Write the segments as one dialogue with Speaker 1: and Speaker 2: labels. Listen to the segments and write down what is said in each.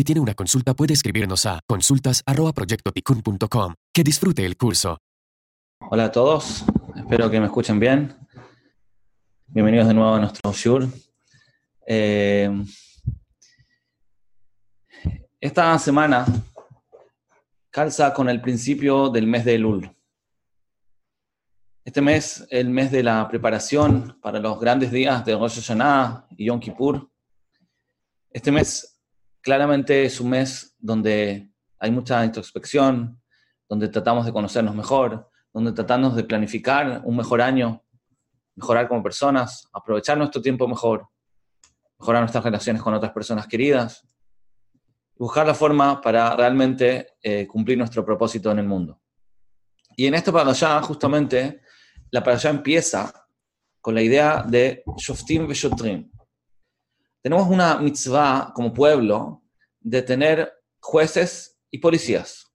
Speaker 1: Si tiene una consulta puede escribirnos a consultas.proyectoticun.com. Que disfrute el curso.
Speaker 2: Hola a todos, espero que me escuchen bien. Bienvenidos de nuevo a nuestro Shure. Eh, esta semana calza con el principio del mes de Elul. Este mes, el mes de la preparación para los grandes días de Rosh Hashanah y Yom Kippur. Este mes claramente es un mes donde hay mucha introspección, donde tratamos de conocernos mejor, donde tratamos de planificar un mejor año, mejorar como personas, aprovechar nuestro tiempo mejor, mejorar nuestras relaciones con otras personas queridas, buscar la forma para realmente eh, cumplir nuestro propósito en el mundo. Y en esta allá justamente, la allá empieza con la idea de Shoftim Veshotrim. Tenemos una mitzvah como pueblo de tener jueces y policías.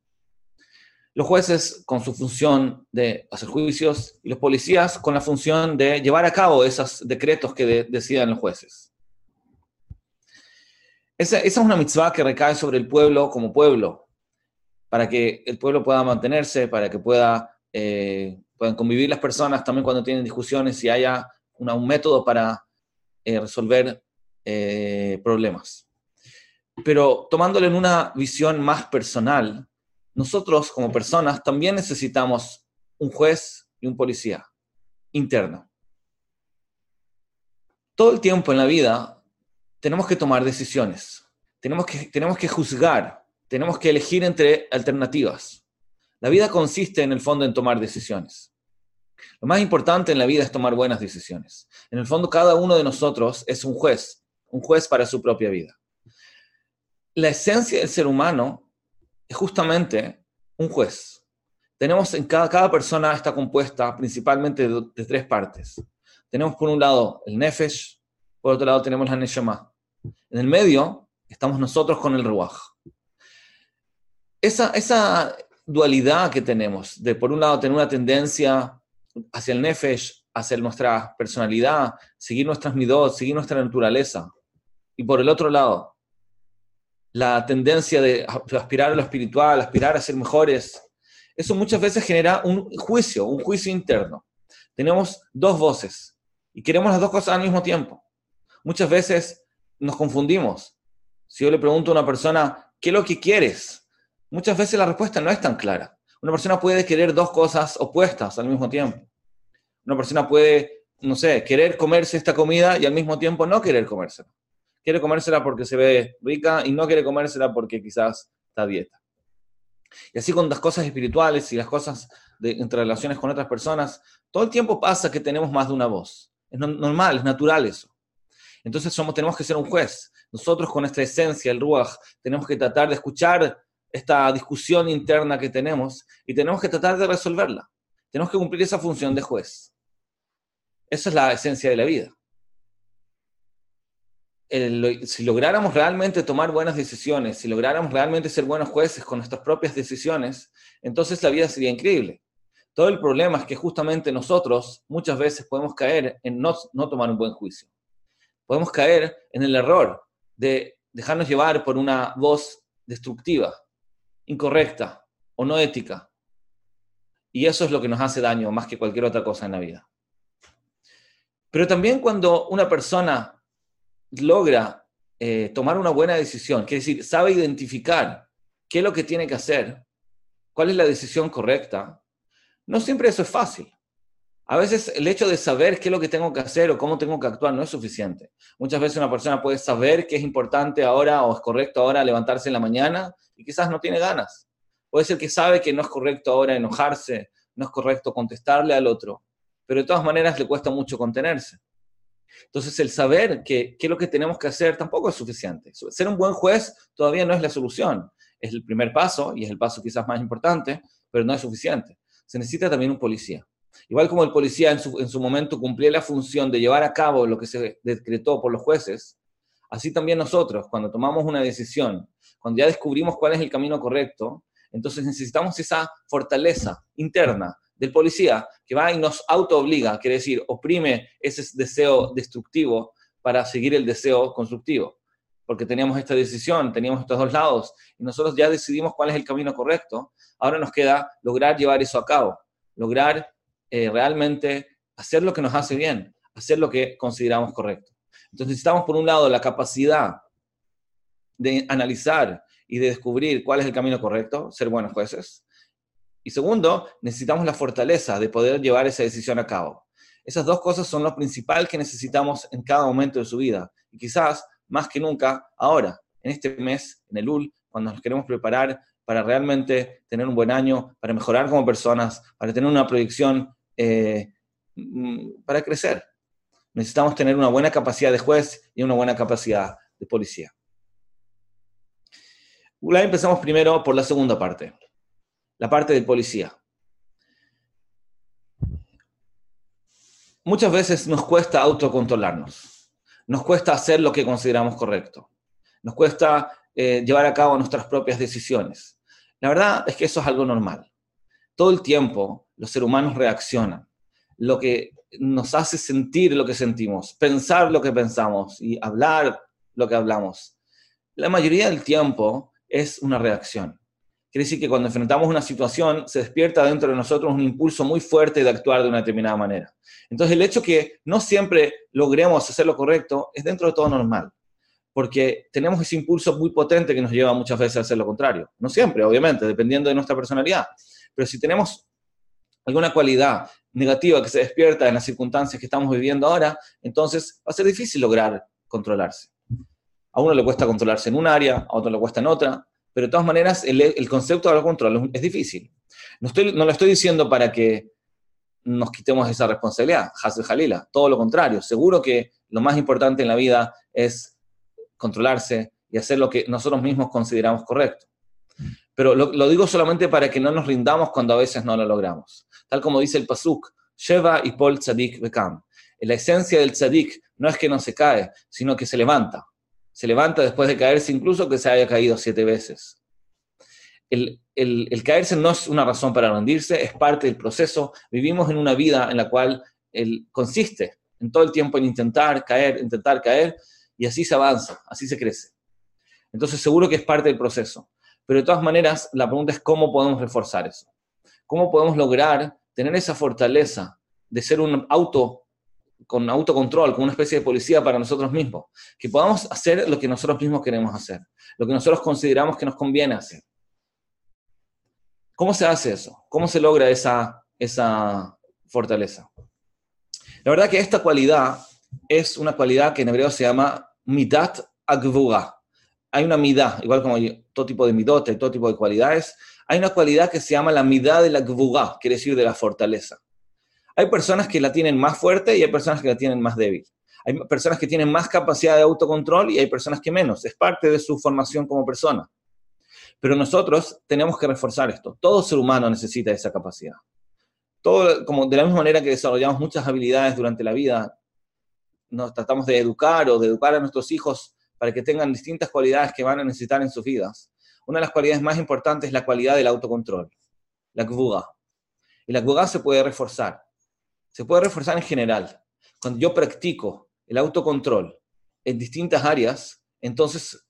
Speaker 2: Los jueces con su función de hacer juicios y los policías con la función de llevar a cabo esos decretos que decidan los jueces. Esa, es una mitzvah que recae sobre el pueblo como pueblo, para que el pueblo pueda mantenerse, para que pueda, eh, puedan convivir las personas también cuando tienen discusiones y haya un método para eh, resolver eh, problemas. Pero tomándolo en una visión más personal, nosotros como personas también necesitamos un juez y un policía interno. Todo el tiempo en la vida tenemos que tomar decisiones, tenemos que, tenemos que juzgar, tenemos que elegir entre alternativas. La vida consiste en el fondo en tomar decisiones. Lo más importante en la vida es tomar buenas decisiones. En el fondo cada uno de nosotros es un juez, un juez para su propia vida. La esencia del ser humano es justamente un juez. Tenemos en cada, cada persona está compuesta principalmente de, tres partes. Tenemos por un lado el nefesh, por otro lado tenemos la neshama. En el medio estamos nosotros con el ruach. Esa, esa dualidad que tenemos, de por un lado tener una tendencia hacia el nefesh, hacia nuestra personalidad, seguir nuestras midot, seguir nuestra naturaleza, y por el otro lado la tendencia de aspirar a lo espiritual, aspirar a ser mejores, eso muchas veces genera un juicio, un juicio interno. Tenemos dos voces y queremos las dos cosas al mismo tiempo. Muchas veces nos confundimos. Si yo le pregunto a una persona, ¿qué es lo que quieres? Muchas veces la respuesta no es tan clara. Una persona puede querer dos cosas opuestas al mismo tiempo. Una persona puede, no sé, querer comerse esta comida y al mismo tiempo no querer comérsela quiere comérsela porque se ve rica y no quiere comérsela porque quizás está dieta. Y así con las cosas espirituales y las cosas de, entre relaciones con otras personas, todo el tiempo pasa que tenemos más de una voz. Es normal, es natural eso. Entonces somos, tenemos que ser un juez. Nosotros con nuestra esencia, el Ruach, tenemos que tratar de escuchar esta discusión interna que tenemos y tenemos que tratar de resolverla. Tenemos que cumplir esa función de juez. Esa es la esencia de la vida si lográramos realmente tomar buenas decisiones, si lográramos realmente ser buenos jueces con nuestras propias decisiones, entonces la vida sería increíble. Todo el problema es que justamente nosotros muchas veces podemos caer en no, no tomar un buen juicio. Podemos caer en el error de dejarnos llevar por una voz destructiva, incorrecta o no ética. Y eso es lo que nos hace daño más que cualquier otra cosa en la vida. Pero también cuando una persona logra eh, tomar una buena decisión, quiere decir, sabe identificar qué es lo que tiene que hacer, cuál es la decisión correcta, no siempre eso es fácil. A veces el hecho de saber qué es lo que tengo que hacer o cómo tengo que actuar no es suficiente. Muchas veces una persona puede saber que es importante ahora o es correcto ahora levantarse en la mañana y quizás no tiene ganas. Puede ser que sabe que no es correcto ahora enojarse, no es correcto contestarle al otro, pero de todas maneras le cuesta mucho contenerse. Entonces, el saber qué es lo que tenemos que hacer tampoco es suficiente. Ser un buen juez todavía no es la solución. Es el primer paso y es el paso quizás más importante, pero no es suficiente. Se necesita también un policía. Igual como el policía en su, en su momento cumplía la función de llevar a cabo lo que se decretó por los jueces, así también nosotros, cuando tomamos una decisión, cuando ya descubrimos cuál es el camino correcto, entonces necesitamos esa fortaleza interna del policía que va y nos auto-obliga, quiere decir, oprime ese deseo destructivo para seguir el deseo constructivo. Porque teníamos esta decisión, teníamos estos dos lados, y nosotros ya decidimos cuál es el camino correcto. Ahora nos queda lograr llevar eso a cabo, lograr eh, realmente hacer lo que nos hace bien, hacer lo que consideramos correcto. Entonces necesitamos, por un lado, la capacidad de analizar y de descubrir cuál es el camino correcto, ser buenos jueces. Y segundo, necesitamos la fortaleza de poder llevar esa decisión a cabo. Esas dos cosas son lo principal que necesitamos en cada momento de su vida. Y quizás más que nunca ahora, en este mes, en el UL, cuando nos queremos preparar para realmente tener un buen año, para mejorar como personas, para tener una proyección, eh, mm, para crecer. Necesitamos tener una buena capacidad de juez y una buena capacidad de policía. empezamos primero por la segunda parte, la parte del policía. Muchas veces nos cuesta autocontrolarnos, nos cuesta hacer lo que consideramos correcto, nos cuesta eh, llevar a cabo nuestras propias decisiones. La verdad es que eso es algo normal. Todo el tiempo los seres humanos reaccionan. Lo que nos hace sentir lo que sentimos, pensar lo que pensamos y hablar lo que hablamos. La mayoría del tiempo es una reacción. Quiere decir que cuando enfrentamos una situación, se despierta dentro de nosotros un impulso muy fuerte de actuar de una determinada manera. Entonces, el hecho que no siempre logremos hacer lo correcto es dentro de todo normal, porque tenemos ese impulso muy potente que nos lleva muchas veces a hacer lo contrario. No siempre, obviamente, dependiendo de nuestra personalidad. Pero si tenemos alguna cualidad negativa que se despierta en las circunstancias que estamos viviendo ahora, entonces va a ser difícil lograr controlarse. A uno le cuesta controlarse en un área, a otro le cuesta en otra, pero de todas maneras el, concepto de control es difícil. No, estoy, no lo estoy diciendo para que nos quitemos esa responsabilidad, Hazel Jalila, todo lo contrario, seguro que lo más importante en la vida es controlarse y hacer lo que nosotros mismos consideramos correcto. Pero lo, digo solamente para que no nos rindamos cuando a veces no lo logramos. Tal como dice el Pasuk, Sheva y Pol Tzadik Bekam. La esencia del Tzadik no es que no se cae, sino que se levanta se levanta después de caerse, incluso que se haya caído siete veces. El, caerse no es una razón para rendirse, es parte del proceso. Vivimos en una vida en la cual el, consiste en todo el tiempo en intentar caer, intentar caer, y así se avanza, así se crece. Entonces seguro que es parte del proceso. Pero de todas maneras, la pregunta es cómo podemos reforzar eso. ¿Cómo podemos lograr tener esa fortaleza de ser un auto con autocontrol, con una especie de policía para nosotros mismos, que podamos hacer lo que nosotros mismos queremos hacer, lo que nosotros consideramos que nos conviene hacer. ¿Cómo se hace eso? ¿Cómo se logra esa, esa fortaleza? La verdad que esta cualidad es una cualidad que en hebreo se llama midat agvuga. Hay una midá, igual como todo tipo de midote, todo tipo de cualidades, hay una cualidad que se llama la midá de la gvuga, quiere decir de la fortaleza. Hay personas que la tienen más fuerte y hay personas que la tienen más débil. Hay personas que tienen más capacidad de autocontrol y hay personas que menos. Es parte de su formación como persona. Pero nosotros tenemos que reforzar esto. Todo ser humano necesita esa capacidad. Todo, como de la misma manera que desarrollamos muchas habilidades durante la vida, nos tratamos de educar o de educar a nuestros hijos para que tengan distintas cualidades que van a necesitar en sus vidas. Una de las cualidades más importantes es la cualidad del autocontrol, la kvuga. Y la kvuga se puede reforzar se puede reforzar en general. Cuando yo practico el autocontrol en distintas áreas, entonces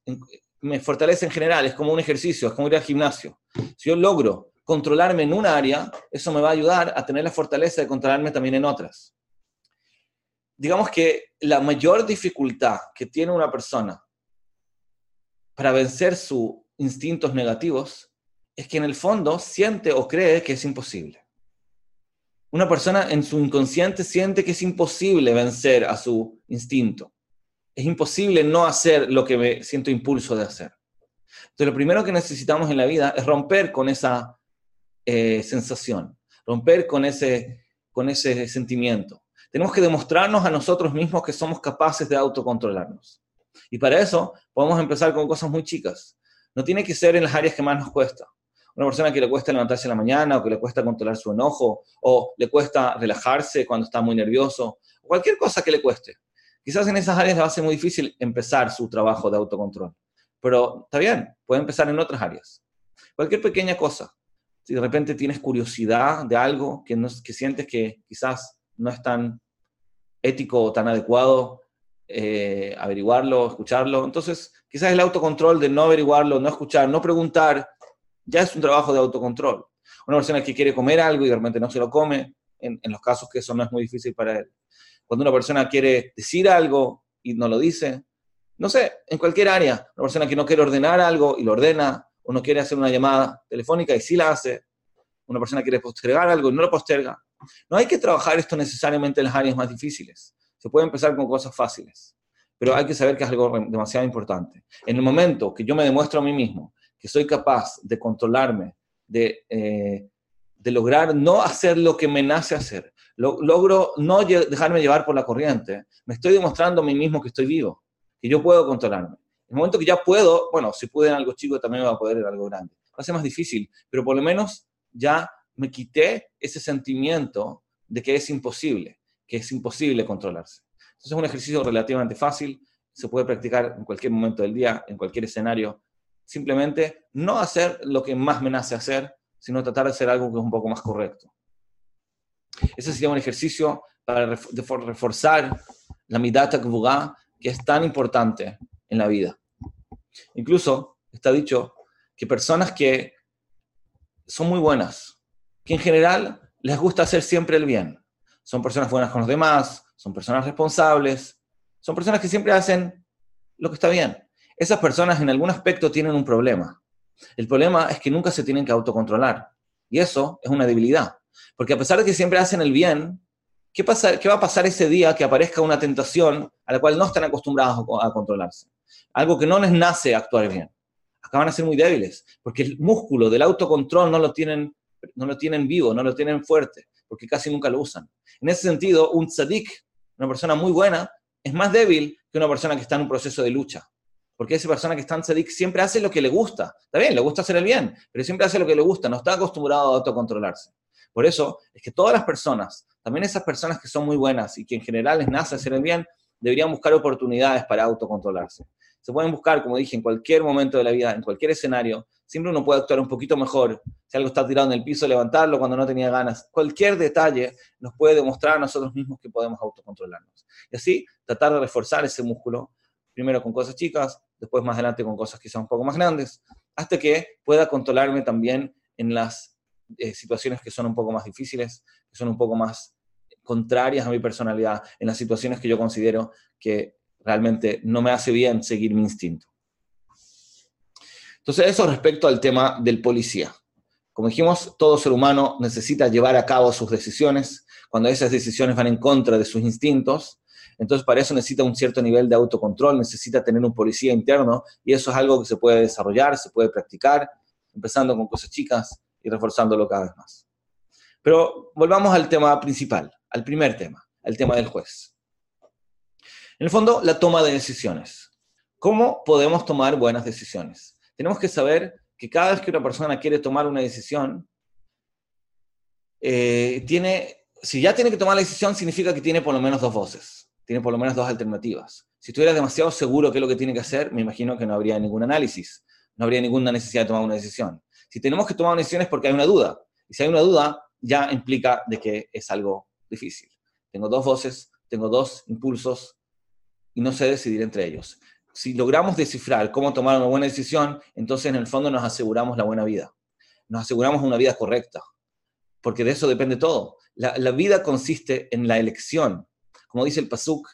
Speaker 2: me fortalece en general, es como un ejercicio, es como ir al gimnasio. Si yo logro controlarme en una área, eso me va a ayudar a tener la fortaleza de controlarme también en otras. Digamos que la mayor dificultad que tiene una persona para vencer sus instintos negativos es que en el fondo siente o cree que es imposible una persona en su inconsciente siente que es imposible vencer a su instinto. Es imposible no hacer lo que me siento impulso de hacer. Entonces, lo primero que necesitamos en la vida es romper con esa eh, sensación, romper con ese, con ese sentimiento. Tenemos que demostrarnos a nosotros mismos que somos capaces de autocontrolarnos. Y para eso podemos empezar con cosas muy chicas. No tiene que ser en las áreas que más nos cuesta una persona que le cuesta levantarse en la mañana o que le cuesta controlar su enojo o le cuesta relajarse cuando está muy nervioso, cualquier cosa que le cueste. Quizás en esas áreas le va a ser muy difícil empezar su trabajo de autocontrol, pero está bien, puede empezar en otras áreas. Cualquier pequeña cosa. si de repente tienes curiosidad de algo que, no, que sientes que quizás no es tan ético o tan adecuado eh, averiguarlo, escucharlo. Entonces, quizás el autocontrol de no averiguarlo, no escuchar, no preguntar, ya es un trabajo de autocontrol. Una persona que quiere comer algo y de repente no se lo come, en, en los casos que eso no es muy difícil para él. Cuando una persona quiere decir algo y no lo dice, no sé, en cualquier área, una persona que no quiere ordenar algo y lo ordena, uno quiere hacer una llamada telefónica y sí la hace, una persona quiere postergar algo y no lo posterga. No hay que trabajar esto necesariamente en las áreas más difíciles. Se puede empezar con cosas fáciles, pero hay que saber que es algo demasiado importante. En el momento que yo me demuestro a mí mismo que soy capaz de controlarme, de, eh, de lograr no hacer lo que me nace hacer, logro no dejarme llevar por la corriente, me estoy demostrando a mí mismo que estoy vivo, que yo puedo controlarme. En el momento que ya puedo, bueno, si pude en algo chico, también va a poder en algo grande. Va a ser más difícil, pero por lo menos ya me quité ese sentimiento de que es imposible, que es imposible controlarse. Entonces es un ejercicio relativamente fácil, se puede practicar en cualquier momento del día, en cualquier escenario. Simplemente no hacer lo que más me nace hacer, sino tratar de hacer algo que es un poco más correcto. Ese sería un ejercicio para reforzar la midata que es tan importante en la vida. Incluso está dicho que personas que son muy buenas, que en general les gusta hacer siempre el bien, son personas buenas con los demás, son personas responsables, son personas que siempre hacen lo que está bien. Esas personas en algún aspecto tienen un problema. El problema es que nunca se tienen que autocontrolar. Y eso es una debilidad. Porque a pesar de que siempre hacen el bien, ¿qué, pasa, ¿qué va a pasar ese día que aparezca una tentación a la cual no están acostumbrados a controlarse? algo que no les nace actuar bien. Acaban a ser muy débiles, porque el músculo del autocontrol no lo tienen, no lo tienen vivo, no lo tienen fuerte, porque casi nunca lo usan. En ese sentido, un tzadik, una persona muy buena, es más débil que una persona que está en un proceso de lucha. Porque esa persona que está en tzadik siempre hace lo que le gusta. Está bien, le gusta hacer el bien, pero siempre hace lo que le gusta, no está acostumbrado a autocontrolarse. Por eso es que todas las personas, también esas personas que son muy buenas y que en general les nace hacer el bien, deberían buscar oportunidades para autocontrolarse. Se pueden buscar, como dije, en cualquier momento de la vida, en cualquier escenario. Siempre uno puede actuar un poquito mejor. Si algo está tirado en el piso, levantarlo cuando no tenía ganas. Cualquier detalle nos puede demostrar a nosotros mismos que podemos autocontrolarnos. Y así tratar de reforzar ese músculo, primero con cosas chicas, después más adelante con cosas quizás un poco más grandes, hasta que pueda controlarme también en las eh, situaciones que son un poco más difíciles, que son un poco más contrarias a mi personalidad, en las situaciones que yo considero que realmente no me hace bien seguir mi instinto. Entonces, eso respecto al tema del policía. Como dijimos, todo ser humano necesita llevar a cabo sus decisiones. Cuando esas decisiones van en contra de sus instintos, entonces para eso necesita un cierto nivel de autocontrol, necesita tener un policía interno y eso es algo que se puede desarrollar, se puede practicar, empezando con cosas chicas y reforzándolo cada vez más. Pero volvamos al tema principal, al primer tema, al tema del juez. En el fondo, la toma de decisiones. ¿Cómo podemos tomar buenas decisiones? Tenemos que saber que cada vez que una persona quiere tomar una decisión, eh, tiene, si ya tiene que tomar la decisión, significa que tiene por lo menos dos voces, tiene por lo menos dos alternativas. Si estuviera demasiado seguro qué es lo que tiene que hacer, me imagino que no habría ningún análisis, no habría ninguna necesidad de tomar una decisión. Si tenemos que tomar una decisión es porque hay una duda, y si hay una duda, ya implica de que es algo difícil. Tengo dos voces, tengo dos impulsos, y no sé decidir entre ellos. Si logramos descifrar cómo tomar una buena decisión, entonces en el fondo nos aseguramos la buena vida. Nos aseguramos una vida correcta, porque de eso depende todo. La, vida consiste en la elección. Como dice el Pasuk,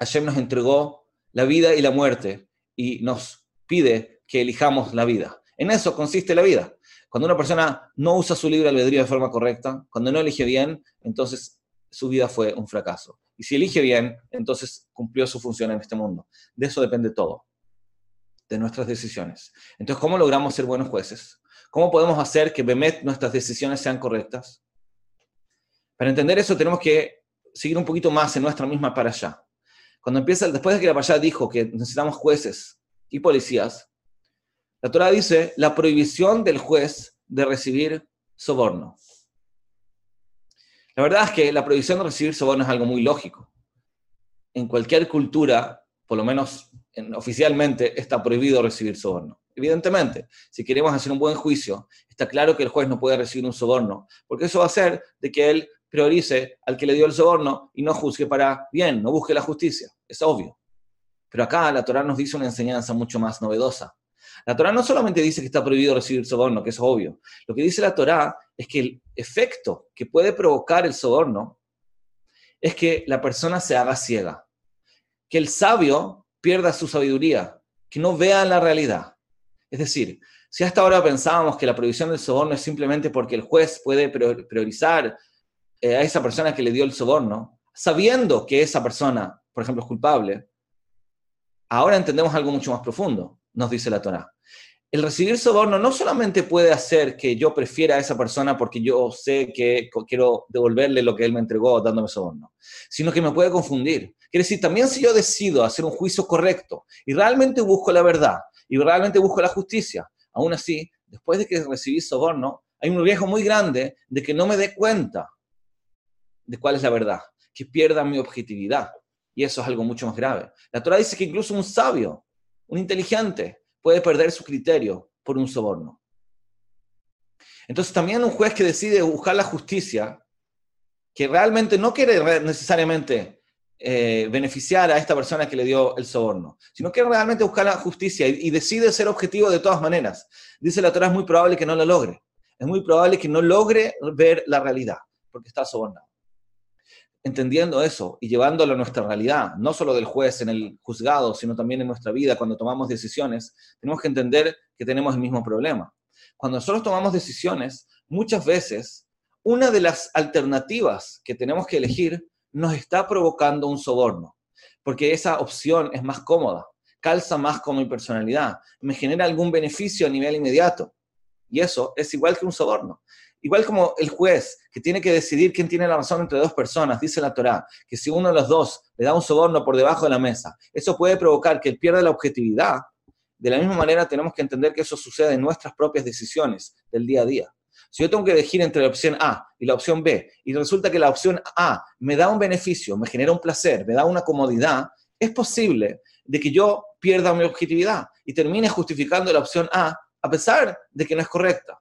Speaker 2: Hashem nos entregó la vida y la muerte y nos pide que elijamos la vida. En eso consiste la vida. Cuando una persona no usa su libre albedrío de forma correcta, cuando no elige bien, entonces su vida fue un fracaso. Y si elige bien, entonces cumplió su función en este mundo. De eso depende todo, de nuestras decisiones. Entonces, ¿cómo logramos ser buenos jueces? ¿Cómo podemos hacer que nuestras decisiones sean correctas? Para entender eso tenemos que seguir un poquito más en nuestra misma para allá. Cuando empieza, después de que la para dijo que necesitamos jueces y policías, la Torah dice la prohibición del juez de recibir soborno. La verdad es que la prohibición de recibir soborno es algo muy lógico. En cualquier cultura, por lo menos oficialmente, está prohibido recibir soborno. Evidentemente, si queremos hacer un buen juicio, está claro que el juez no puede recibir un soborno, porque eso va a hacer de que él priorice al que le dio el soborno y no juzgue para bien, no busque la justicia. Es obvio. Pero acá la Torah nos dice una enseñanza mucho más novedosa. La Torah no solamente dice que está prohibido recibir soborno, que es obvio. Lo que dice la Torah es que el efecto que puede provocar el soborno es que la persona se haga ciega, que el sabio pierda su sabiduría, que no vea la realidad. Es decir, si hasta ahora pensábamos que la prohibición del soborno es simplemente porque el juez puede priorizar eh, a esa persona que le dio el soborno, sabiendo que esa persona, por ejemplo, es culpable, ahora entendemos algo mucho más profundo, nos dice la Torah. El recibir soborno no solamente puede hacer que yo prefiera a esa persona porque yo sé que quiero devolverle lo que él me entregó dándome soborno, sino que me puede confundir. Quiere decir, también si yo decido hacer un juicio correcto y realmente busco la verdad y realmente busco la justicia, aún así, después de que recibí soborno, hay un riesgo muy grande de que no me dé cuenta de cuál es la verdad, que pierda mi objetividad. Y eso es algo mucho más grave. La Torah dice que incluso un sabio, un inteligente, puede perder su criterio por un soborno. Entonces también un juez que decide buscar la justicia, que realmente no quiere necesariamente eh, beneficiar a esta persona que le dio el soborno, sino quiere realmente buscar la justicia y, y, decide ser objetivo de todas maneras. Dice la Torah, es muy probable que no lo logre. Es muy probable que no logre ver la realidad, porque está sobornado entendiendo eso y llevándolo a nuestra realidad, no solo del juez en el juzgado, sino también en nuestra vida, cuando tomamos decisiones, tenemos que entender que tenemos el mismo problema. Cuando nosotros tomamos decisiones, muchas veces una de las alternativas que tenemos que elegir nos está provocando un soborno, porque esa opción es más cómoda, calza más con mi personalidad, me genera algún beneficio a nivel inmediato. Y eso es igual que un soborno. Igual como el juez que tiene que decidir quién tiene la razón entre dos personas, dice la Torá, que si uno de los dos le da un soborno por debajo de la mesa, eso puede provocar que él pierda la objetividad. De la misma manera tenemos que entender que eso sucede en nuestras propias decisiones del día a día. Si yo tengo que elegir entre la opción A y la opción B, y resulta que la opción A me da un beneficio, me genera un placer, me da una comodidad, es posible de que yo pierda mi objetividad y termine justificando la opción A a pesar de que no es correcta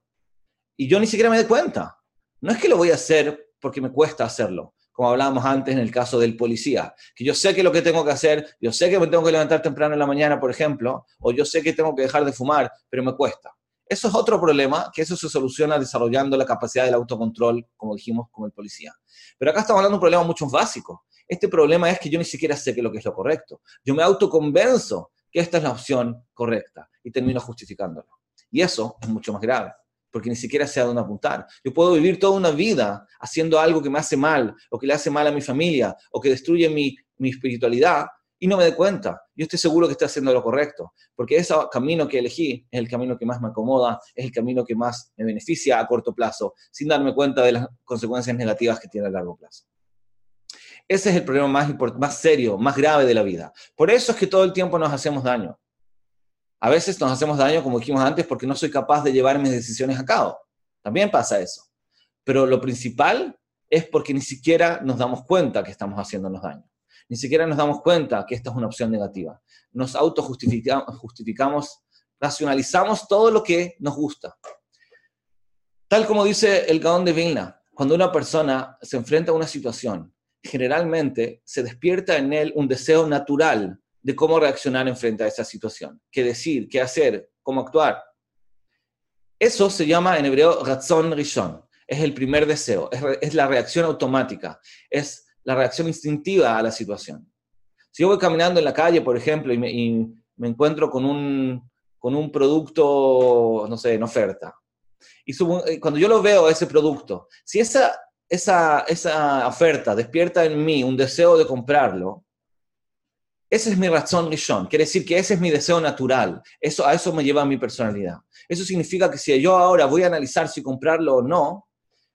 Speaker 2: y yo ni siquiera me doy cuenta. No es que lo voy a hacer porque me cuesta hacerlo, como hablábamos antes en el caso del policía, que yo sé que lo que tengo que hacer, yo sé que me tengo que levantar temprano en la mañana, por ejemplo, o yo sé que tengo que dejar de fumar, pero me cuesta. Eso es otro problema, que eso se soluciona desarrollando la capacidad del autocontrol, como dijimos con el policía. Pero acá estamos hablando de un problema mucho más básico. Este problema es que yo ni siquiera sé qué es lo que es lo correcto. Yo me autoconvenzo que esta es la opción correcta y termino justificándolo. Y eso es mucho más grave porque ni siquiera sé a dónde apuntar. Yo puedo vivir toda una vida haciendo algo que me hace mal, o que le hace mal a mi familia, o que destruye mi, mi espiritualidad, y no me doy cuenta. Yo estoy seguro que estoy haciendo lo correcto, porque ese camino que elegí es el camino que más me acomoda, es el camino que más me beneficia a corto plazo, sin darme cuenta de las consecuencias negativas que tiene a largo plazo. Ese es el problema más, más serio, más grave de la vida. Por eso es que todo el tiempo nos hacemos daño. A veces nos hacemos daño, como dijimos antes, porque no soy capaz de llevar mis decisiones a cabo. También pasa eso. Pero lo principal es porque ni siquiera nos damos cuenta que estamos haciéndonos daño. Ni siquiera nos damos cuenta que esta es una opción negativa. Nos autojustificamos, justificamos, racionalizamos todo lo que nos gusta. Tal como dice el Gaón de Vilna, cuando una persona se enfrenta a una situación, generalmente se despierta en él un deseo natural de cómo reaccionar en frente a esa situación, qué decir, qué hacer, cómo actuar. Eso se llama en hebreo ratzon rishon, es el primer deseo, es, la reacción automática, es la reacción instintiva a la situación. Si yo voy caminando en la calle, por ejemplo, y me, encuentro con un, con un producto, no sé, en oferta, y eh, cuando yo lo veo, ese producto, si esa, esa, esa oferta despierta en mí un deseo de comprarlo, ese es mi razón rishon. Quiere decir que ese es mi deseo natural. Eso, a eso me lleva mi personalidad. Eso significa que si yo ahora voy a analizar si comprarlo o no,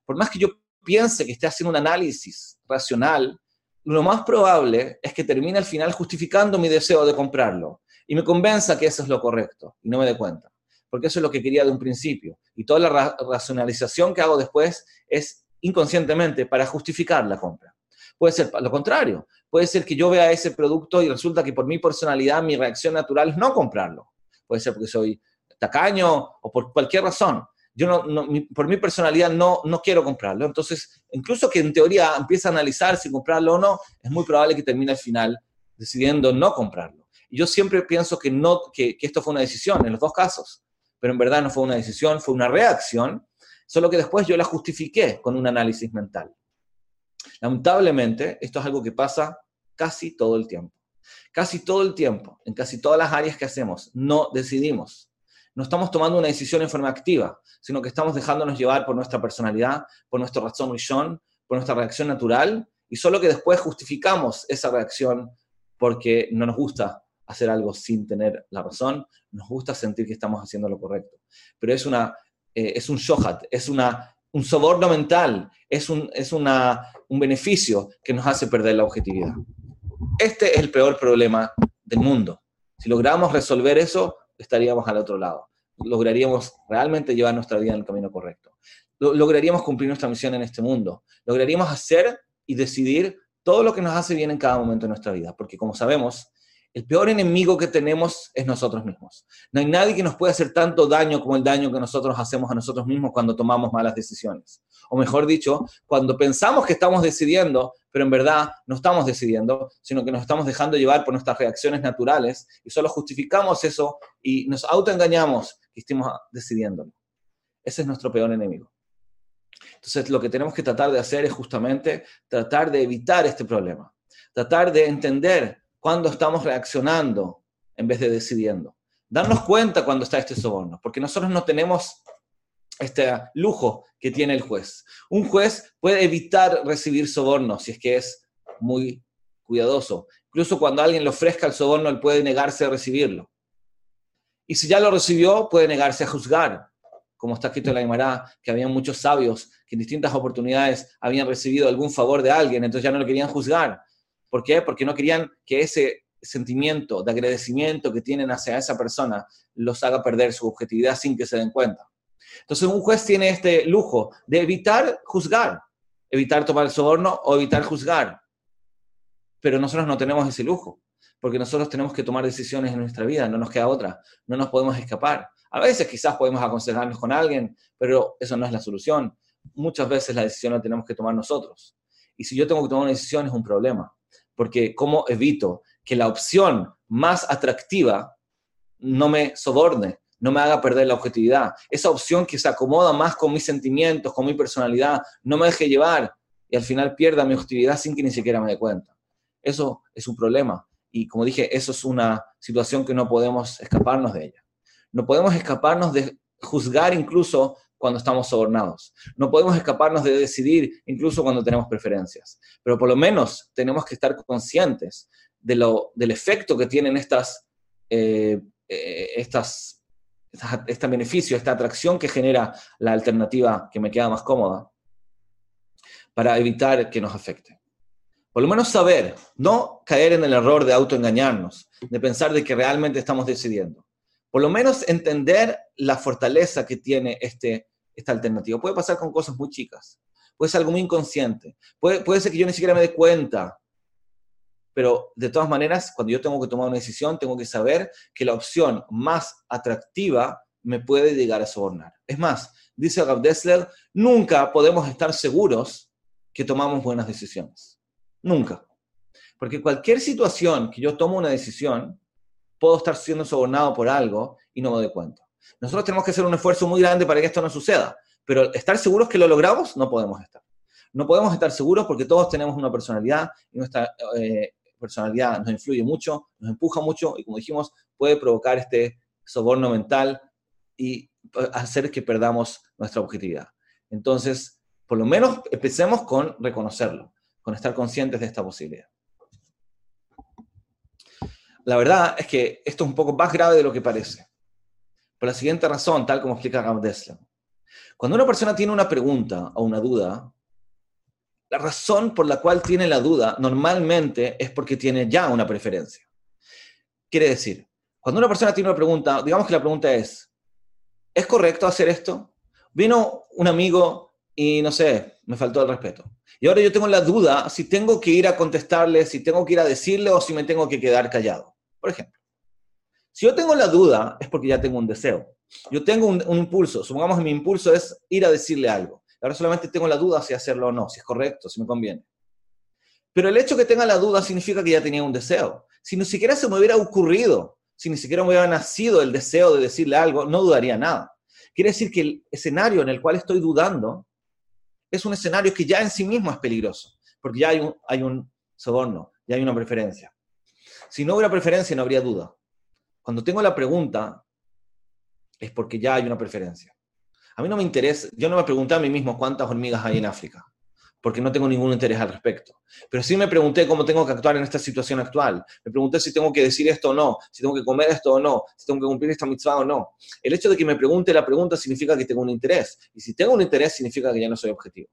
Speaker 2: por más que yo piense que esté haciendo un análisis racional, lo más probable es que termine al final justificando mi deseo de comprarlo y me convenza que eso es lo correcto y no me dé cuenta. Porque eso es lo que quería de un principio. Y toda la racionalización que hago después es inconscientemente para justificar la compra. Puede ser lo contrario. Puede ser que yo vea ese producto y resulta que por mi personalidad mi reacción natural es no comprarlo. Puede ser porque soy tacaño o por cualquier razón. Yo por mi personalidad no, no quiero comprarlo. Entonces, incluso que en teoría empiece a analizar si comprarlo o no, es muy probable que termine al final decidiendo no comprarlo. Y yo siempre pienso que, no, que esto fue una decisión en los dos casos, pero en verdad no fue una decisión, fue una reacción, solo que después yo la justifiqué con un análisis mental. Lamentablemente, esto es algo que pasa casi todo el tiempo. Casi todo el tiempo, en casi todas las áreas que hacemos, no decidimos. No estamos tomando una decisión en forma activa, sino que estamos dejándonos llevar por nuestra personalidad, por nuestra razón rishon, por nuestra reacción natural, y solo que después justificamos esa reacción porque no nos gusta hacer algo sin tener la razón, nos gusta sentir que estamos haciendo lo correcto. Pero es, una, eh, es un shohat, es una, un soborno mental, es, un, es una, un beneficio que nos hace perder la objetividad. Este es el peor problema del mundo. Si logramos resolver eso, estaríamos al otro lado. Lograríamos realmente llevar nuestra vida en el camino correcto. Lograríamos cumplir nuestra misión en este mundo. Lograríamos hacer y decidir todo lo que nos hace bien en cada momento de nuestra vida. Porque como sabemos, el peor enemigo que tenemos es nosotros mismos. No hay nadie que nos pueda hacer tanto daño como el daño que nosotros hacemos a nosotros mismos cuando tomamos malas decisiones. O mejor dicho, cuando pensamos que estamos decidiendo, pero en verdad no estamos decidiendo, sino que nos estamos dejando llevar por nuestras reacciones naturales y solo justificamos eso y nos autoengañamos que estemos decidiendo. Ese es nuestro peor enemigo. Entonces, lo que tenemos que tratar de hacer es justamente tratar de evitar este problema, tratar de entender cuando estamos reaccionando en vez de decidiendo. Darnos cuenta cuando está este soborno, porque nosotros no tenemos este lujo que tiene el juez. Un juez puede evitar recibir soborno si es que es muy cuidadoso. Incluso cuando alguien le ofrezca el soborno, él puede negarse a recibirlo. Y si ya lo recibió, puede negarse a juzgar, como está escrito en la Guimara, que había muchos sabios que en distintas oportunidades habían recibido algún favor de alguien, entonces ya no lo querían juzgar. ¿Por qué? Porque no querían que ese sentimiento de agradecimiento que tienen hacia esa persona los haga perder su objetividad sin que se den cuenta. Entonces un juez tiene este lujo de evitar juzgar, evitar tomar el soborno o evitar juzgar. Pero nosotros no tenemos ese lujo, porque nosotros tenemos que tomar decisiones en nuestra vida, no nos queda otra, no nos podemos escapar. A veces quizás podemos aconsejarnos con alguien, pero eso no es la solución. Muchas veces la decisión la tenemos que tomar nosotros. Y si yo tengo que tomar una decisión es un problema, porque ¿cómo evito que la opción más atractiva no me soborne, no me haga perder la objetividad? Esa opción que se acomoda más con mis sentimientos, con mi personalidad, no me deje llevar y al final pierda mi objetividad sin que ni siquiera me dé cuenta. Eso es un problema. Y como dije, eso es una situación que no podemos escaparnos de ella. No podemos escaparnos de juzgar incluso cuando estamos sobornados. No podemos escaparnos de decidir incluso cuando tenemos preferencias, pero por lo menos tenemos que estar conscientes de lo, del efecto que tienen estas, eh, eh, estas, este beneficio, esta atracción que genera la alternativa que me queda más cómoda para evitar que nos afecte. Por lo menos saber, no caer en el error de autoengañarnos, de pensar de que realmente estamos decidiendo. Por lo menos entender la fortaleza que tiene este esta alternativa. Puede pasar con cosas muy chicas, puede ser algo muy inconsciente, puede, puede ser que yo ni siquiera me dé cuenta, pero de todas maneras, cuando yo tengo que tomar una decisión, tengo que saber que la opción más atractiva me puede llegar a sobornar. Es más, dice Rav Dessler, nunca podemos estar seguros que tomamos buenas decisiones. Nunca. Porque cualquier situación que yo tomo una decisión, puedo estar siendo sobornado por algo y no me doy cuenta. Nosotros tenemos que hacer un esfuerzo muy grande para que esto no suceda, pero estar seguros que lo logramos, no podemos estar. No podemos estar seguros porque todos tenemos una personalidad y nuestra eh, personalidad nos influye mucho, nos empuja mucho y como dijimos, puede provocar este soborno mental y hacer que perdamos nuestra objetividad. Entonces, por lo menos empecemos con reconocerlo, con estar conscientes de esta posibilidad. La verdad es que esto es un poco más grave de lo que parece. Por la siguiente razón, tal como explica Rav Cuando una persona tiene una pregunta o una duda, la razón por la cual tiene la duda normalmente es porque tiene ya una preferencia. Quiere decir, cuando una persona tiene una pregunta, digamos que la pregunta es, ¿es correcto hacer esto? Vino un amigo y no sé, me faltó el respeto. Y ahora yo tengo la duda si tengo que ir a contestarle, si tengo que ir a decirle o si me tengo que quedar callado. Por ejemplo. Si yo tengo la duda, es porque ya tengo un deseo. Yo tengo un, impulso, supongamos que mi impulso es ir a decirle algo. Ahora solamente tengo la duda si hacerlo o no, si es correcto, si me conviene. Pero el hecho que tenga la duda significa que ya tenía un deseo. Si ni siquiera se me hubiera ocurrido, si ni siquiera me hubiera nacido el deseo de decirle algo, no dudaría nada. Quiere decir que el escenario en el cual estoy dudando es un escenario que ya en sí mismo es peligroso, porque ya hay un soborno, ya hay una preferencia. Si no hubiera preferencia, no habría duda. Cuando tengo la pregunta, es porque ya hay una preferencia. A mí no me interesa, yo no me pregunté a mí mismo cuántas hormigas hay en África, porque no tengo ningún interés al respecto. Pero sí me pregunté cómo tengo que actuar en esta situación actual. Me pregunté si tengo que decir esto o no, si tengo que comer esto o no, si tengo que cumplir esta mitzvah o no. El hecho de que me pregunte la pregunta significa que tengo un interés. Y si tengo un interés, significa que ya no soy objetivo.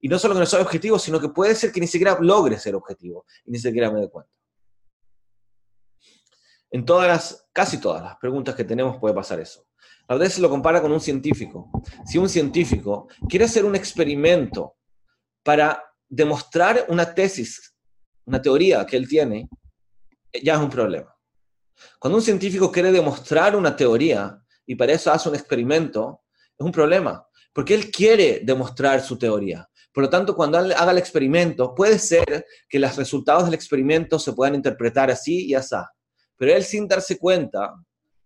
Speaker 2: Y no solo que no soy objetivo, sino que puede ser que ni siquiera logre ser objetivo y ni siquiera me dé cuenta. En todas las, casi todas las preguntas que tenemos puede pasar eso. A veces lo compara con un científico. Si un científico quiere hacer un experimento para demostrar una tesis, una teoría que él tiene, ya es un problema. Cuando un científico quiere demostrar una teoría y para eso hace un experimento, es un problema, porque él quiere demostrar su teoría. Por lo tanto, cuando haga el experimento, puede ser que los resultados del experimento se puedan interpretar así y así. Pero él sin darse cuenta,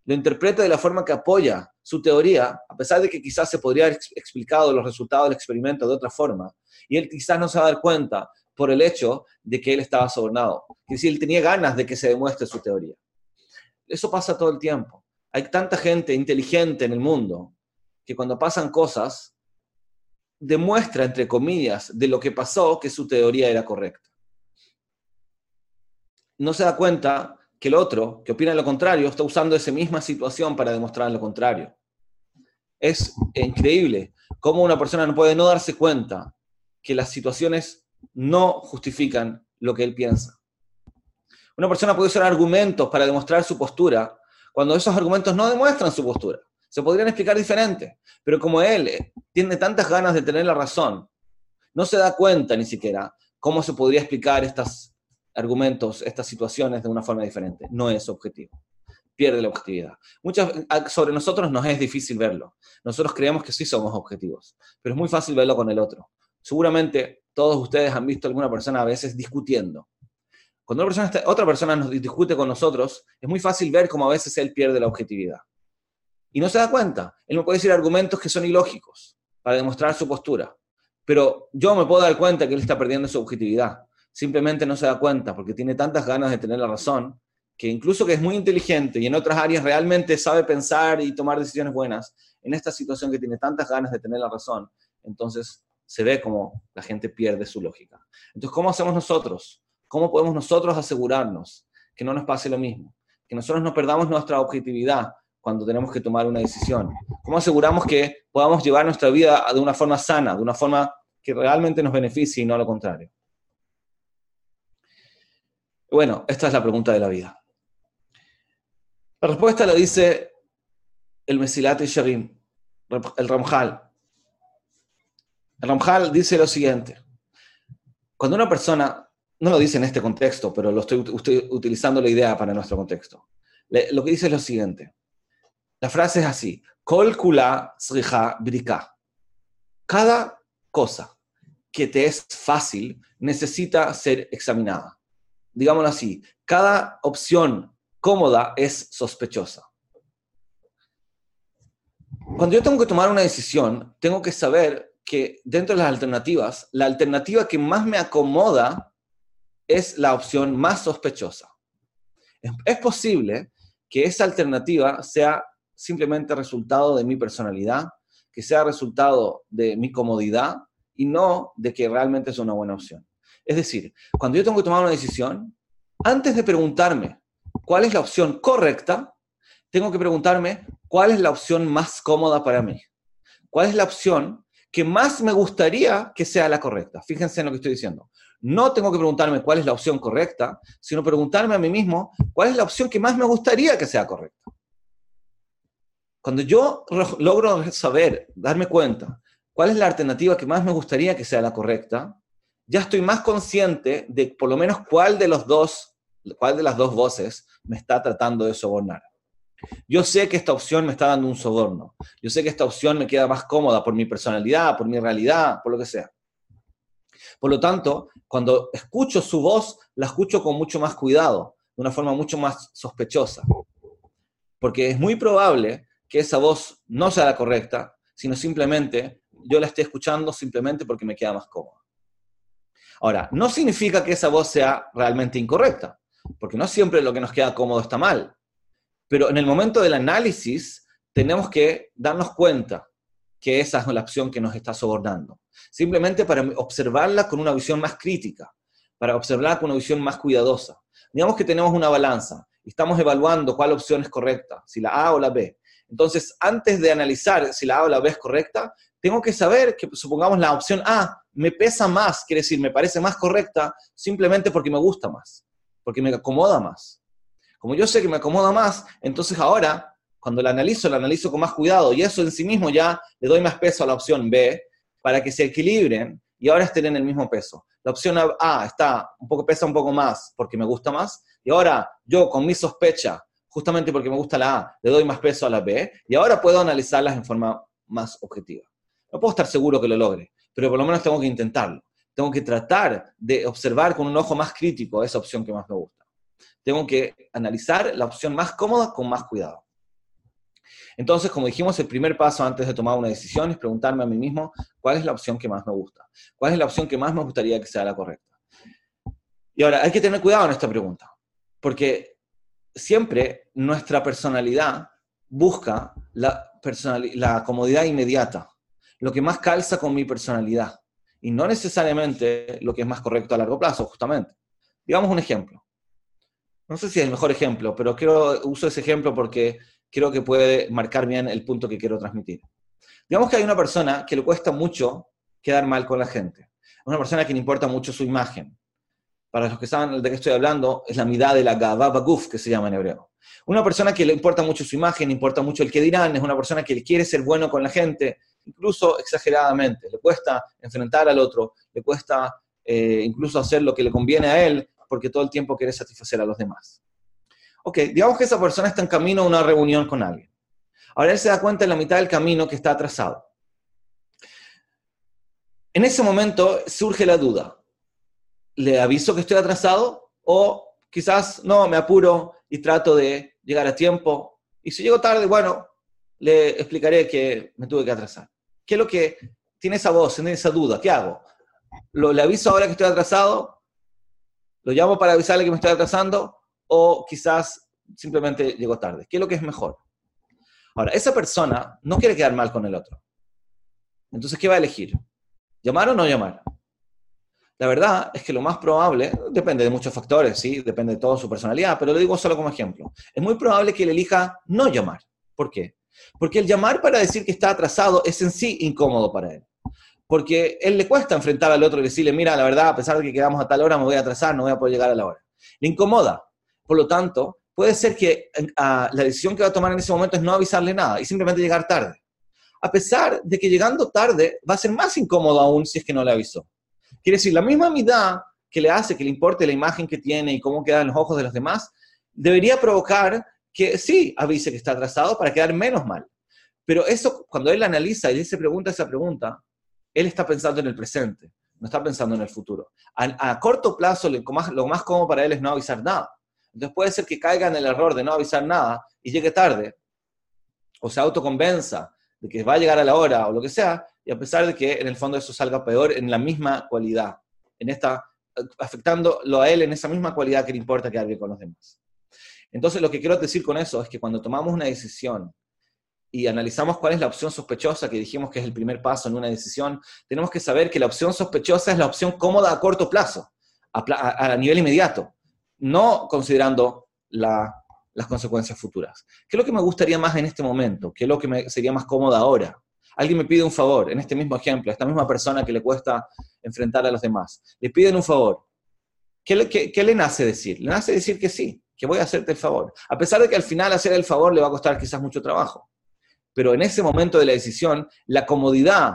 Speaker 2: lo interpreta de la forma que apoya su teoría, a pesar de que quizás se podría haber explicado los resultados del experimento de otra forma, y él quizás no se va a dar cuenta por el hecho de que él estaba sobornado. Es decir, él tenía ganas de que se demuestre su teoría. Eso pasa todo el tiempo. Hay tanta gente inteligente en el mundo que cuando pasan cosas, demuestra, entre comillas, de lo que pasó que su teoría era correcta. No se da cuenta que el otro, que opina lo contrario, está usando esa misma situación para demostrar lo contrario. Es increíble cómo una persona no puede no darse cuenta que las situaciones no justifican lo que él piensa. Una persona puede usar argumentos para demostrar su postura cuando esos argumentos no demuestran su postura. Se podrían explicar diferente, pero como él eh, tiene tantas ganas de tener la razón, no se da cuenta ni siquiera cómo se podría explicar estas argumentos, estas situaciones de una forma diferente. No es objetivo. Pierde la objetividad. Muchas, sobre nosotros nos es difícil verlo. Nosotros creemos que sí somos objetivos, pero es muy fácil verlo con el otro. Seguramente todos ustedes han visto alguna persona a veces discutiendo. Cuando persona otra persona nos discute con nosotros, es muy fácil ver cómo a veces él pierde la objetividad. Y no se da cuenta. Él me puede decir argumentos que son ilógicos para demostrar su postura. Pero yo me puedo dar cuenta que él está perdiendo su objetividad simplemente no se da cuenta porque tiene tantas ganas de tener la razón, que incluso que es muy inteligente y en otras áreas realmente sabe pensar y tomar decisiones buenas, en esta situación que tiene tantas ganas de tener la razón, entonces se ve como la gente pierde su lógica. Entonces, ¿cómo hacemos nosotros? ¿Cómo podemos nosotros asegurarnos que no nos pase lo mismo? Que nosotros no perdamos nuestra objetividad cuando tenemos que tomar una decisión. ¿Cómo aseguramos que podamos llevar nuestra vida de una forma sana, de una forma que realmente nos beneficie y no lo contrario? Bueno, esta es la pregunta de la vida. La respuesta la dice el Mesilat y Sharim, el Ramjal. El Ramjal dice lo siguiente. Cuando una persona, no lo dice en este contexto, pero lo estoy, utilizando la idea para nuestro contexto. lo que dice es lo siguiente. La frase es así. Kol kula brika. Cada cosa que te es fácil necesita ser examinada digámoslo así, cada opción cómoda es sospechosa. Cuando yo tengo que tomar una decisión, tengo que saber que dentro de las alternativas, la alternativa que más me acomoda es la opción más sospechosa. Es posible que esa alternativa sea simplemente resultado de mi personalidad, que sea resultado de mi comodidad y no de que realmente es una buena opción. Es decir, cuando yo tengo que tomar una decisión, antes de preguntarme cuál es la opción correcta, tengo que preguntarme cuál es la opción más cómoda para mí. ¿Cuál es la opción que más me gustaría que sea la correcta? Fíjense en lo que estoy diciendo. No tengo que preguntarme cuál es la opción correcta, sino preguntarme a mí mismo cuál es la opción que más me gustaría que sea correcta. Cuando yo logro saber, darme cuenta cuál es la alternativa que más me gustaría que sea la correcta, ya estoy más consciente de por lo menos cuál de los dos, cuál de las dos voces me está tratando de sobornar. Yo sé que esta opción me está dando un soborno. Yo sé que esta opción me queda más cómoda por mi personalidad, por mi realidad, por lo que sea. Por lo tanto, cuando escucho su voz, la escucho con mucho más cuidado, de una forma mucho más sospechosa. Porque es muy probable que esa voz no sea la correcta, sino simplemente yo la esté escuchando simplemente porque me queda más cómoda. Ahora, no significa que esa voz sea realmente incorrecta, porque no siempre lo que nos queda cómodo está mal. Pero en el momento del análisis tenemos que darnos cuenta que esa es la opción que nos está sobornando. Simplemente para observarla con una visión más crítica, para observarla con una visión más cuidadosa. Digamos que tenemos una balanza y estamos evaluando cuál opción es correcta, si la A o la B. Entonces, antes de analizar si la A o la B es correcta, tengo que saber que, supongamos, la opción A me pesa más, quiere decir, me parece más correcta, simplemente porque me gusta más, porque me acomoda más. Como yo sé que me acomoda más, entonces ahora, cuando la analizo, la analizo con más cuidado y eso en sí mismo ya le doy más peso a la opción B para que se equilibren y ahora estén en el mismo peso. La opción A está un poco pesa un poco más porque me gusta más y ahora yo con mi sospecha, justamente porque me gusta la A, le doy más peso a la B y ahora puedo analizarlas en forma más objetiva. No puedo estar seguro que lo logre, pero por lo menos tengo que intentarlo. Tengo que tratar de observar con un ojo más crítico esa opción que más me gusta. Tengo que analizar la opción más cómoda con más cuidado. Entonces, como dijimos, el primer paso antes de tomar una decisión es preguntarme a mí mismo cuál es la opción que más me gusta, cuál es la opción que más me gustaría que sea la correcta. Y ahora, hay que tener cuidado en esta pregunta, porque siempre nuestra personalidad busca la, la comodidad inmediata lo que más calza con mi personalidad y no necesariamente lo que es más correcto a largo plazo, justamente. Digamos un ejemplo. No sé si es el mejor ejemplo, pero quiero, uso ese ejemplo porque creo que puede marcar bien el punto que quiero transmitir. Digamos que hay una persona que le cuesta mucho quedar mal con la gente. Una persona que le importa mucho su imagen. Para los que saben de qué estoy hablando, es la mitad de la Gavava Guf, que se llama en hebreo. Una persona que le importa mucho su imagen, importa mucho el que dirán, es una persona que quiere ser bueno con la gente, incluso exageradamente. Le cuesta enfrentar al otro, le cuesta eh, incluso hacer lo que le conviene a él, porque todo el tiempo quiere satisfacer a los demás. Ok, digamos que esa persona está en camino a una reunión con alguien. Ahora él se da cuenta en la mitad del camino que está atrasado. En ese momento surge la duda. ¿Le aviso que estoy atrasado? O quizás no, me apuro y trato de llegar a tiempo. Y si llego tarde, bueno, le explicaré que me tuve que atrasar. ¿Qué es lo que tiene esa voz, tiene esa duda? ¿Qué hago? ¿Lo, ¿Le aviso ahora que estoy atrasado? ¿Lo llamo para avisarle que me estoy atrasando? ¿O quizás simplemente llego tarde? ¿Qué es lo que es mejor? Ahora, esa persona no quiere quedar mal con el otro. Entonces, ¿qué va a elegir? ¿Llamar o no llamar? La verdad es que lo más probable, depende de muchos factores, ¿sí? Depende de toda su personalidad, pero lo digo solo como ejemplo. Es muy probable que él elija no llamar. ¿Por qué? Porque el llamar para decir que está atrasado es en sí incómodo para él. Porque él le cuesta enfrentar al otro y decirle, mira, la verdad, a pesar de que quedamos a tal hora, me voy a atrasar, no voy a poder llegar a la hora. Le incomoda. Por lo tanto, puede ser que la decisión que va a tomar en ese momento es no avisarle nada y simplemente llegar tarde. A pesar de que llegando tarde va a ser más incómodo aún si es que no le avisó. Quiere decir, la misma mitad que le hace que le importe la imagen que tiene y cómo queda en los ojos de los demás, debería provocar que sí avise que está atrasado para quedar menos mal. Pero eso, cuando él analiza y él se pregunta esa pregunta, él está pensando en el presente, no está pensando en el futuro. A, corto plazo, lo más, lo más cómodo para él es no avisar nada. Entonces puede ser que caiga en el error de no avisar nada y llegue tarde, o se autoconvenza de que va a llegar a la hora o lo que sea, y a pesar de que en el fondo eso salga peor en la misma cualidad, en esta, afectándolo a él en esa misma cualidad que le importa quedar bien con los demás. Entonces, lo que quiero decir con eso es que cuando tomamos una decisión y analizamos cuál es la opción sospechosa, que dijimos que es el primer paso en una decisión, tenemos que saber que la opción sospechosa es la opción cómoda a corto plazo, a, nivel inmediato, no considerando las consecuencias futuras. ¿Qué es lo que me gustaría más en este momento? ¿Qué es lo que me sería más cómodo ahora? Alguien me pide un favor, en este mismo ejemplo, esta misma persona que le cuesta enfrentar a los demás. Le piden un favor. ¿Qué qué le nace decir? Le nace decir que sí que voy a hacerte el favor. A pesar de que al final hacer el favor le va a costar quizás mucho trabajo. Pero en ese momento de la decisión, la comodidad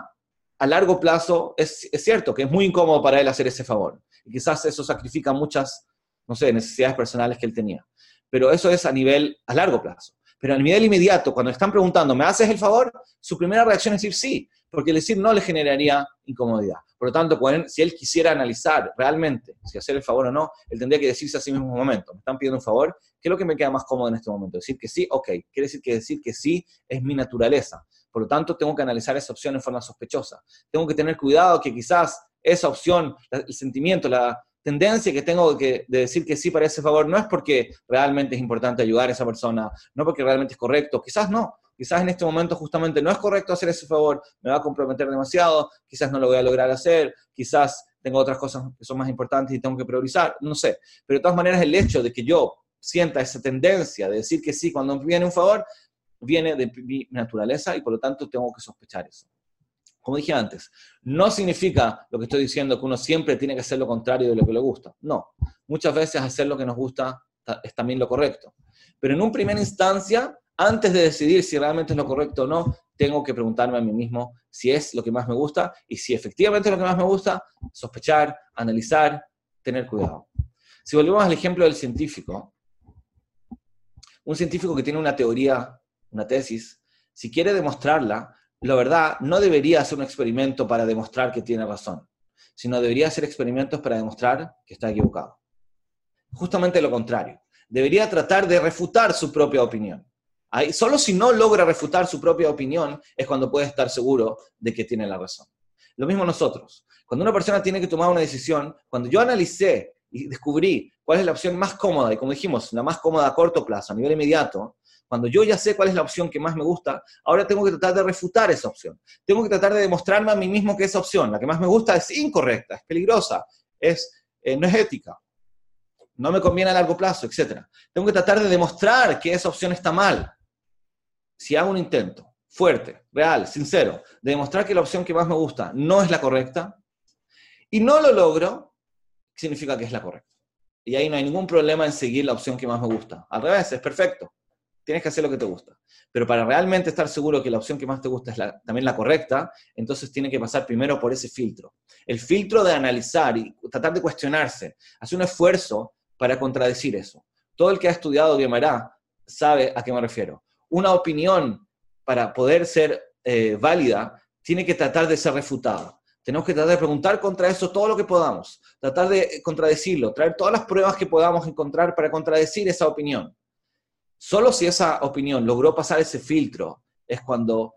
Speaker 2: a largo plazo es, cierto que es muy incómodo para él hacer ese favor. Y quizás eso sacrifica muchas, no sé, necesidades personales que él tenía. Pero eso es a nivel a largo plazo. Pero a nivel inmediato, cuando están preguntando, ¿me haces el favor? Su primera reacción es decir sí, porque el decir no le generaría incomodidad. Por lo tanto, si él quisiera analizar realmente si hacer el favor o no, él tendría que decirse a sí mismo un momento, me están pidiendo un favor, ¿qué es lo que me queda más cómodo en este momento? Decir que sí, ok, quiere decir que decir que sí es mi naturaleza. Por lo tanto, tengo que analizar esa opción en forma sospechosa. Tengo que tener cuidado que quizás esa opción, el sentimiento, la tendencia que tengo de decir que sí para ese favor no es porque realmente es importante ayudar a esa persona, no porque realmente es correcto, quizás no, quizás en este momento justamente no es correcto hacer ese favor, me va a comprometer demasiado, quizás no lo voy a lograr hacer, quizás tengo otras cosas que son más importantes y tengo que priorizar, no sé, pero de todas maneras el hecho de que yo sienta esa tendencia de decir que sí cuando viene un favor, viene de mi naturaleza y por lo tanto tengo que sospechar eso como dije antes, no significa lo que estoy diciendo que uno siempre tiene que hacer lo contrario de lo que le gusta. No, muchas veces hacer lo que nos gusta es también lo correcto. Pero en un primera instancia, antes de decidir si realmente es lo correcto o no, tengo que preguntarme a mí mismo si es lo que más me gusta y si efectivamente es lo que más me gusta, sospechar, analizar, tener cuidado. Si volvemos al ejemplo del científico, un científico que tiene una teoría, una tesis, si quiere demostrarla, la verdad, no debería hacer un experimento para demostrar que tiene razón, sino debería hacer experimentos para demostrar que está equivocado. Justamente lo contrario. Debería tratar de refutar su propia opinión. solo si no logra refutar su propia opinión es cuando puede estar seguro de que tiene la razón. Lo mismo nosotros. Cuando una persona tiene que tomar una decisión, cuando yo analicé y descubrí cuál es la opción más cómoda, y como dijimos, la más cómoda a corto plazo, a nivel inmediato, cuando yo ya sé cuál es la opción que más me gusta, ahora tengo que tratar de refutar esa opción. Tengo que tratar de demostrarme a mí mismo que esa opción, la que más me gusta, es incorrecta, es peligrosa, es, eh, no es ética, no me conviene a largo plazo, etc. Tengo que tratar de demostrar que esa opción está mal. Si hago un intento fuerte, real, sincero, de demostrar que la opción que más me gusta no es la correcta, y no lo logro, significa que es la correcta. Y ahí no hay ningún problema en seguir la opción que más me gusta. Al revés, es perfecto tienes que hacer lo que te gusta. Pero para realmente estar seguro que la opción que más te gusta es también la correcta, entonces tiene que pasar primero por ese filtro. El filtro de analizar y tratar de cuestionarse, hacer un esfuerzo para contradecir eso. Todo el que ha estudiado Guimarães sabe a qué me refiero. Una opinión para poder ser eh, válida tiene que tratar de ser refutada. Tenemos que tratar de preguntar contra eso todo lo que podamos, tratar de contradecirlo, traer todas las pruebas que podamos encontrar para contradecir esa opinión. Solo si esa opinión logró pasar ese filtro es cuando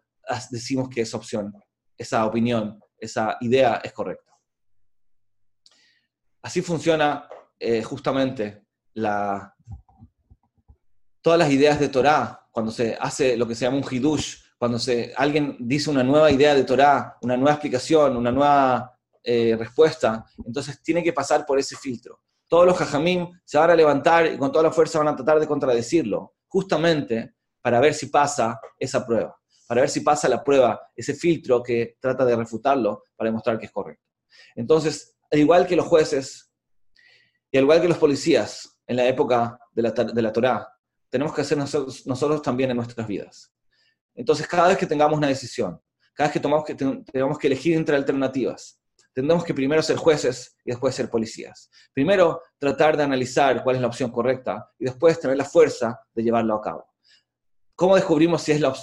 Speaker 2: decimos que esa opción, esa opinión, esa idea es correcta. Así funciona eh, justamente la, todas las ideas de Torah, cuando se hace lo que se llama un hidush, cuando se, alguien dice una nueva idea de Torah, una nueva explicación, una nueva eh, respuesta, entonces tiene que pasar por ese filtro todos los jajamim se van a levantar y con toda la fuerza van a tratar de contradecirlo, justamente para ver si pasa esa prueba, para ver si pasa la prueba, ese filtro que trata de refutarlo para demostrar que es correcto. Entonces, al igual que los jueces y al igual que los policías en la época de la, de la Torá, tenemos que hacer nosotros, también en nuestras vidas. Entonces, cada vez que tengamos una decisión, cada vez que, tenemos que elegir entre alternativas, tendremos que primero ser jueces y después ser policías. Primero, tratar de analizar cuál es la opción correcta y después tener la fuerza de llevarlo a cabo. ¿Cómo descubrimos si es, la,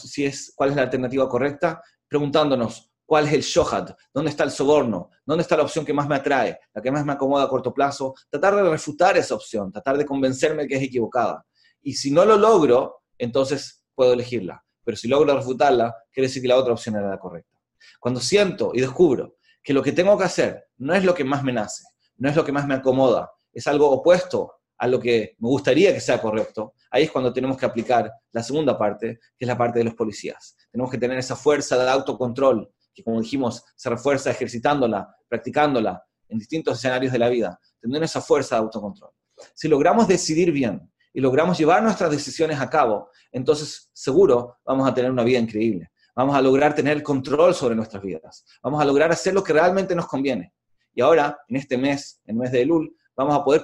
Speaker 2: cuál es la alternativa correcta? Preguntándonos cuál es el shohad, dónde está el soborno, dónde está la opción que más me atrae, la que más me acomoda a corto plazo. Tratar de refutar esa opción, tratar de convencerme que es equivocada. Y si no lo logro, entonces puedo elegirla. Pero si logro refutarla, quiere decir que la otra opción era la correcta. Cuando siento y descubro que lo que tengo que hacer no es lo que más me nace, no es lo que más me acomoda, es algo opuesto a lo que me gustaría que sea correcto, ahí es cuando tenemos que aplicar la segunda parte, que es la parte de los policías. Tenemos que tener esa fuerza de autocontrol, que como dijimos, se refuerza ejercitándola, practicándola en distintos escenarios de la vida, tener esa fuerza de autocontrol. Si logramos decidir bien y logramos llevar nuestras decisiones a cabo, entonces seguro vamos a tener una vida increíble vamos a lograr tener control sobre nuestras vidas, vamos a lograr hacer lo que realmente nos conviene. Y ahora, en este mes, en el mes de Elul, vamos a poder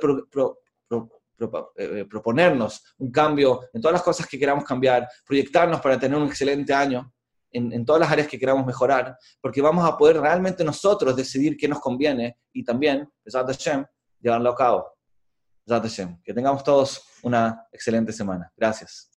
Speaker 2: eh, proponernos un cambio en todas las cosas que queramos cambiar, proyectarnos para tener un excelente año en, todas las áreas que queramos mejorar, porque vamos a poder realmente nosotros decidir qué nos conviene y también, Hashem, llevarlo a cabo. Que tengamos todos una excelente semana. Gracias.